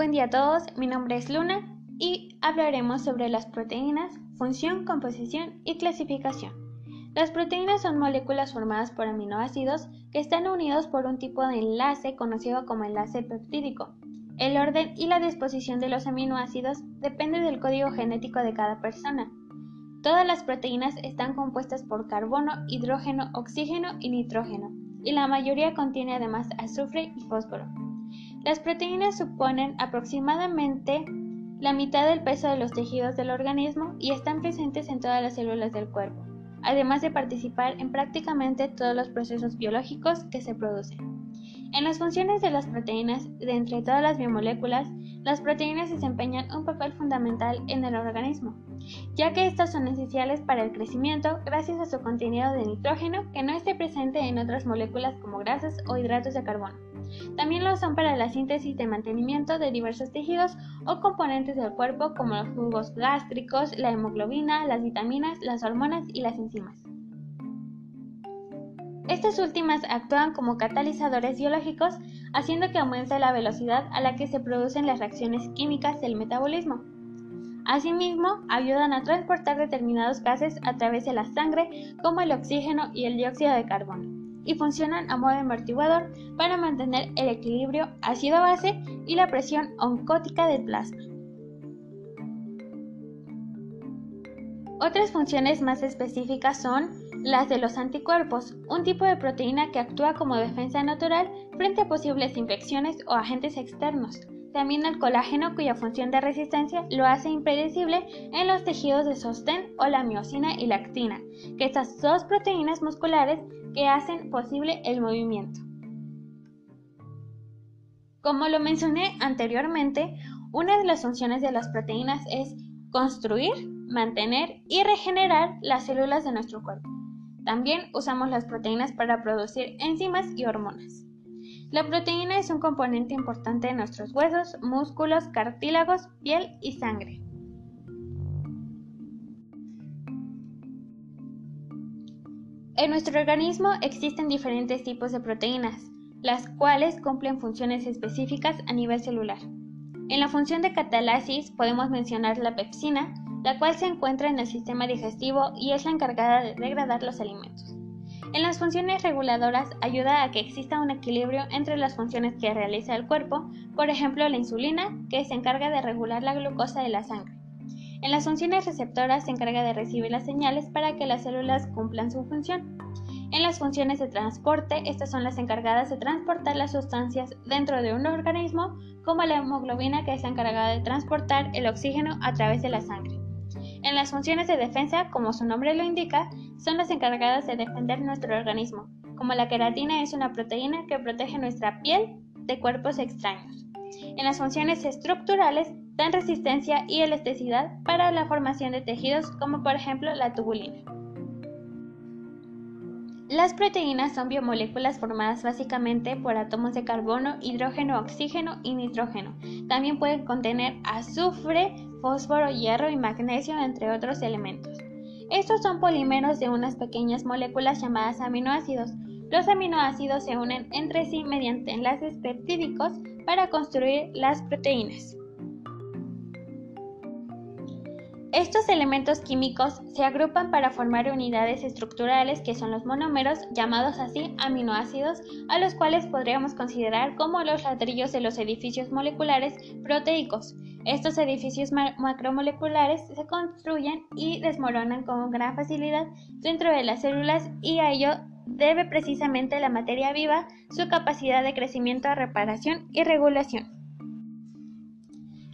Buen día a todos, mi nombre es Luna y hablaremos sobre las proteínas, función, composición y clasificación. Las proteínas son moléculas formadas por aminoácidos que están unidos por un tipo de enlace conocido como enlace peptídico. El orden y la disposición de los aminoácidos depende del código genético de cada persona. Todas las proteínas están compuestas por carbono, hidrógeno, oxígeno y nitrógeno, y la mayoría contiene además azufre y fósforo. Las proteínas suponen aproximadamente la mitad del peso de los tejidos del organismo y están presentes en todas las células del cuerpo, además de participar en prácticamente todos los procesos biológicos que se producen. En las funciones de las proteínas, de entre todas las biomoléculas, las proteínas desempeñan un papel fundamental en el organismo, ya que estas son esenciales para el crecimiento gracias a su contenido de nitrógeno que no esté presente en otras moléculas como grasas o hidratos de carbono. También lo son para la síntesis de mantenimiento de diversos tejidos o componentes del cuerpo como los jugos gástricos, la hemoglobina, las vitaminas, las hormonas y las enzimas. Estas últimas actúan como catalizadores biológicos, haciendo que aumente la velocidad a la que se producen las reacciones químicas del metabolismo. Asimismo, ayudan a transportar determinados gases a través de la sangre, como el oxígeno y el dióxido de carbono, y funcionan a modo amortiguador para mantener el equilibrio ácido-base y la presión oncótica del plasma. Otras funciones más específicas son las de los anticuerpos, un tipo de proteína que actúa como defensa natural frente a posibles infecciones o agentes externos. También el colágeno cuya función de resistencia lo hace impredecible en los tejidos de sostén o la miocina y la actina, que estas dos proteínas musculares que hacen posible el movimiento. Como lo mencioné anteriormente, una de las funciones de las proteínas es construir, mantener y regenerar las células de nuestro cuerpo. También usamos las proteínas para producir enzimas y hormonas. La proteína es un componente importante de nuestros huesos, músculos, cartílagos, piel y sangre. En nuestro organismo existen diferentes tipos de proteínas, las cuales cumplen funciones específicas a nivel celular. En la función de catalasis podemos mencionar la pepsina, la cual se encuentra en el sistema digestivo y es la encargada de degradar los alimentos. En las funciones reguladoras ayuda a que exista un equilibrio entre las funciones que realiza el cuerpo, por ejemplo la insulina, que se encarga de regular la glucosa de la sangre. En las funciones receptoras se encarga de recibir las señales para que las células cumplan su función. En las funciones de transporte, estas son las encargadas de transportar las sustancias dentro de un organismo, como la hemoglobina que es encargada de transportar el oxígeno a través de la sangre. En las funciones de defensa, como su nombre lo indica, son las encargadas de defender nuestro organismo, como la queratina es una proteína que protege nuestra piel de cuerpos extraños. En las funciones estructurales, dan resistencia y elasticidad para la formación de tejidos, como por ejemplo la tubulina. Las proteínas son biomoléculas formadas básicamente por átomos de carbono, hidrógeno, oxígeno y nitrógeno. También pueden contener azufre, fósforo, hierro y magnesio, entre otros elementos. Estos son polímeros de unas pequeñas moléculas llamadas aminoácidos. Los aminoácidos se unen entre sí mediante enlaces peptídicos para construir las proteínas. Estos elementos químicos se agrupan para formar unidades estructurales que son los monómeros, llamados así aminoácidos, a los cuales podríamos considerar como los ladrillos de los edificios moleculares proteicos. Estos edificios macromoleculares se construyen y desmoronan con gran facilidad dentro de las células y a ello debe precisamente la materia viva su capacidad de crecimiento, reparación y regulación.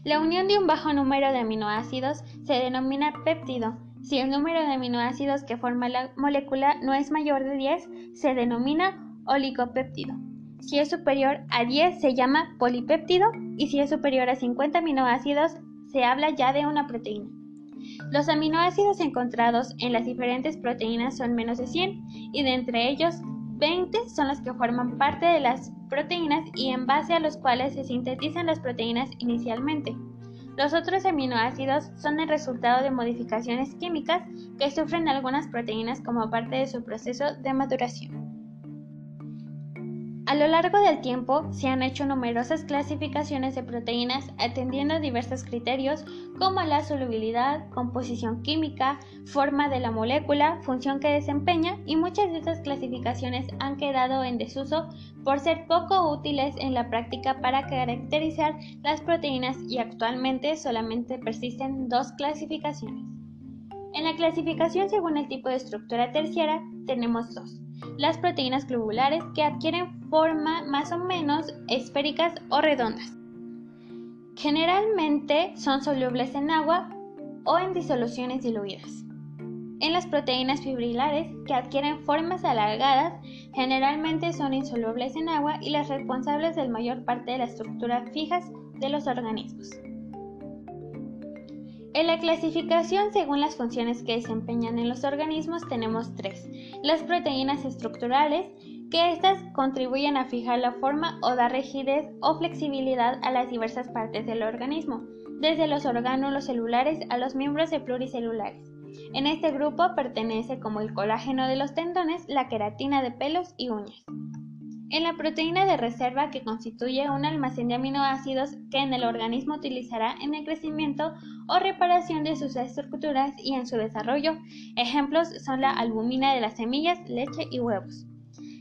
La unión de un bajo número de aminoácidos se denomina péptido. Si el número de aminoácidos que forma la molécula no es mayor de 10, se denomina oligopéptido. Si es superior a 10 se llama polipéptido y si es superior a 50 aminoácidos se habla ya de una proteína. Los aminoácidos encontrados en las diferentes proteínas son menos de 100 y de entre ellos 20 son los que forman parte de las proteínas y en base a los cuales se sintetizan las proteínas inicialmente. Los otros aminoácidos son el resultado de modificaciones químicas que sufren algunas proteínas como parte de su proceso de maduración. A lo largo del tiempo se han hecho numerosas clasificaciones de proteínas atendiendo diversos criterios como la solubilidad, composición química, forma de la molécula, función que desempeña y muchas de estas clasificaciones han quedado en desuso por ser poco útiles en la práctica para caracterizar las proteínas y actualmente solamente persisten dos clasificaciones. En la clasificación según el tipo de estructura terciaria tenemos dos las proteínas globulares que adquieren forma más o menos esféricas o redondas. Generalmente son solubles en agua o en disoluciones diluidas. En las proteínas fibrilares que adquieren formas alargadas, generalmente son insolubles en agua y las responsables de la mayor parte de la estructura fijas de los organismos. En la clasificación según las funciones que desempeñan en los organismos tenemos tres. Las proteínas estructurales, que éstas contribuyen a fijar la forma o dar rigidez o flexibilidad a las diversas partes del organismo, desde los orgánulos celulares a los miembros de pluricelulares. En este grupo pertenece como el colágeno de los tendones, la queratina de pelos y uñas. En la proteína de reserva que constituye un almacén de aminoácidos que en el organismo utilizará en el crecimiento o reparación de sus estructuras y en su desarrollo. Ejemplos son la albumina de las semillas, leche y huevos.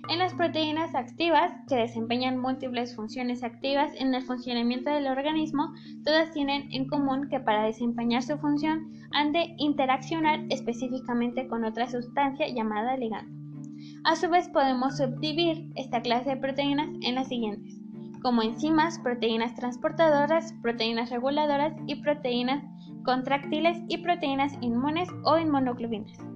En las proteínas activas, que desempeñan múltiples funciones activas en el funcionamiento del organismo, todas tienen en común que para desempeñar su función han de interaccionar específicamente con otra sustancia llamada ligando. A su vez podemos subdividir esta clase de proteínas en las siguientes, como enzimas, proteínas transportadoras, proteínas reguladoras y proteínas contráctiles y proteínas inmunes o inmunoglobinas.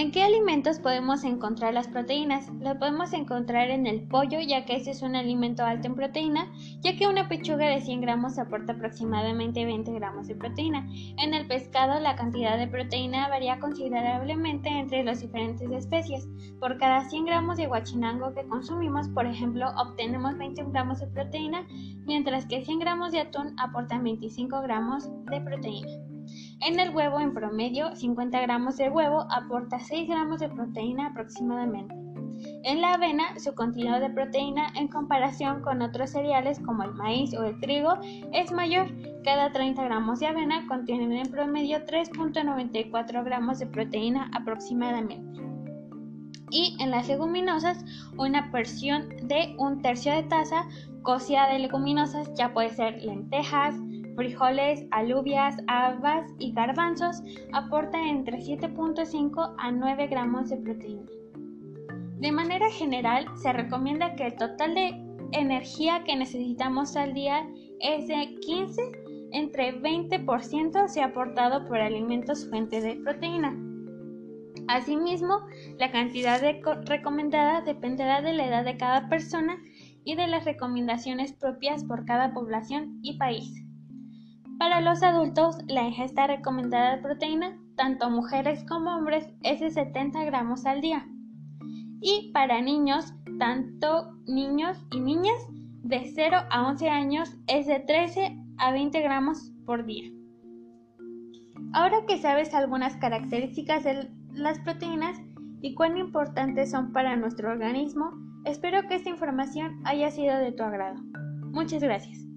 ¿En qué alimentos podemos encontrar las proteínas? Lo podemos encontrar en el pollo, ya que ese es un alimento alto en proteína, ya que una pechuga de 100 gramos aporta aproximadamente 20 gramos de proteína. En el pescado, la cantidad de proteína varía considerablemente entre las diferentes especies. Por cada 100 gramos de guachinango que consumimos, por ejemplo, obtenemos 21 gramos de proteína, mientras que 100 gramos de atún aportan 25 gramos de proteína. En el huevo, en promedio, 50 gramos de huevo aporta 6 gramos de proteína aproximadamente. En la avena, su contenido de proteína en comparación con otros cereales como el maíz o el trigo es mayor. Cada 30 gramos de avena contienen en promedio 3.94 gramos de proteína aproximadamente. Y en las leguminosas, una porción de un tercio de taza cocida de leguminosas ya puede ser lentejas, frijoles, alubias, habas y garbanzos aportan entre 7.5 a 9 gramos de proteína. De manera general, se recomienda que el total de energía que necesitamos al día es de 15 entre 20% sea aportado por alimentos fuente de proteína. Asimismo, la cantidad recomendada dependerá de la edad de cada persona y de las recomendaciones propias por cada población y país. Para los adultos, la ingesta recomendada de proteína, tanto mujeres como hombres, es de 70 gramos al día. Y para niños, tanto niños y niñas, de 0 a 11 años, es de 13 a 20 gramos por día. Ahora que sabes algunas características de las proteínas y cuán importantes son para nuestro organismo, espero que esta información haya sido de tu agrado. Muchas gracias.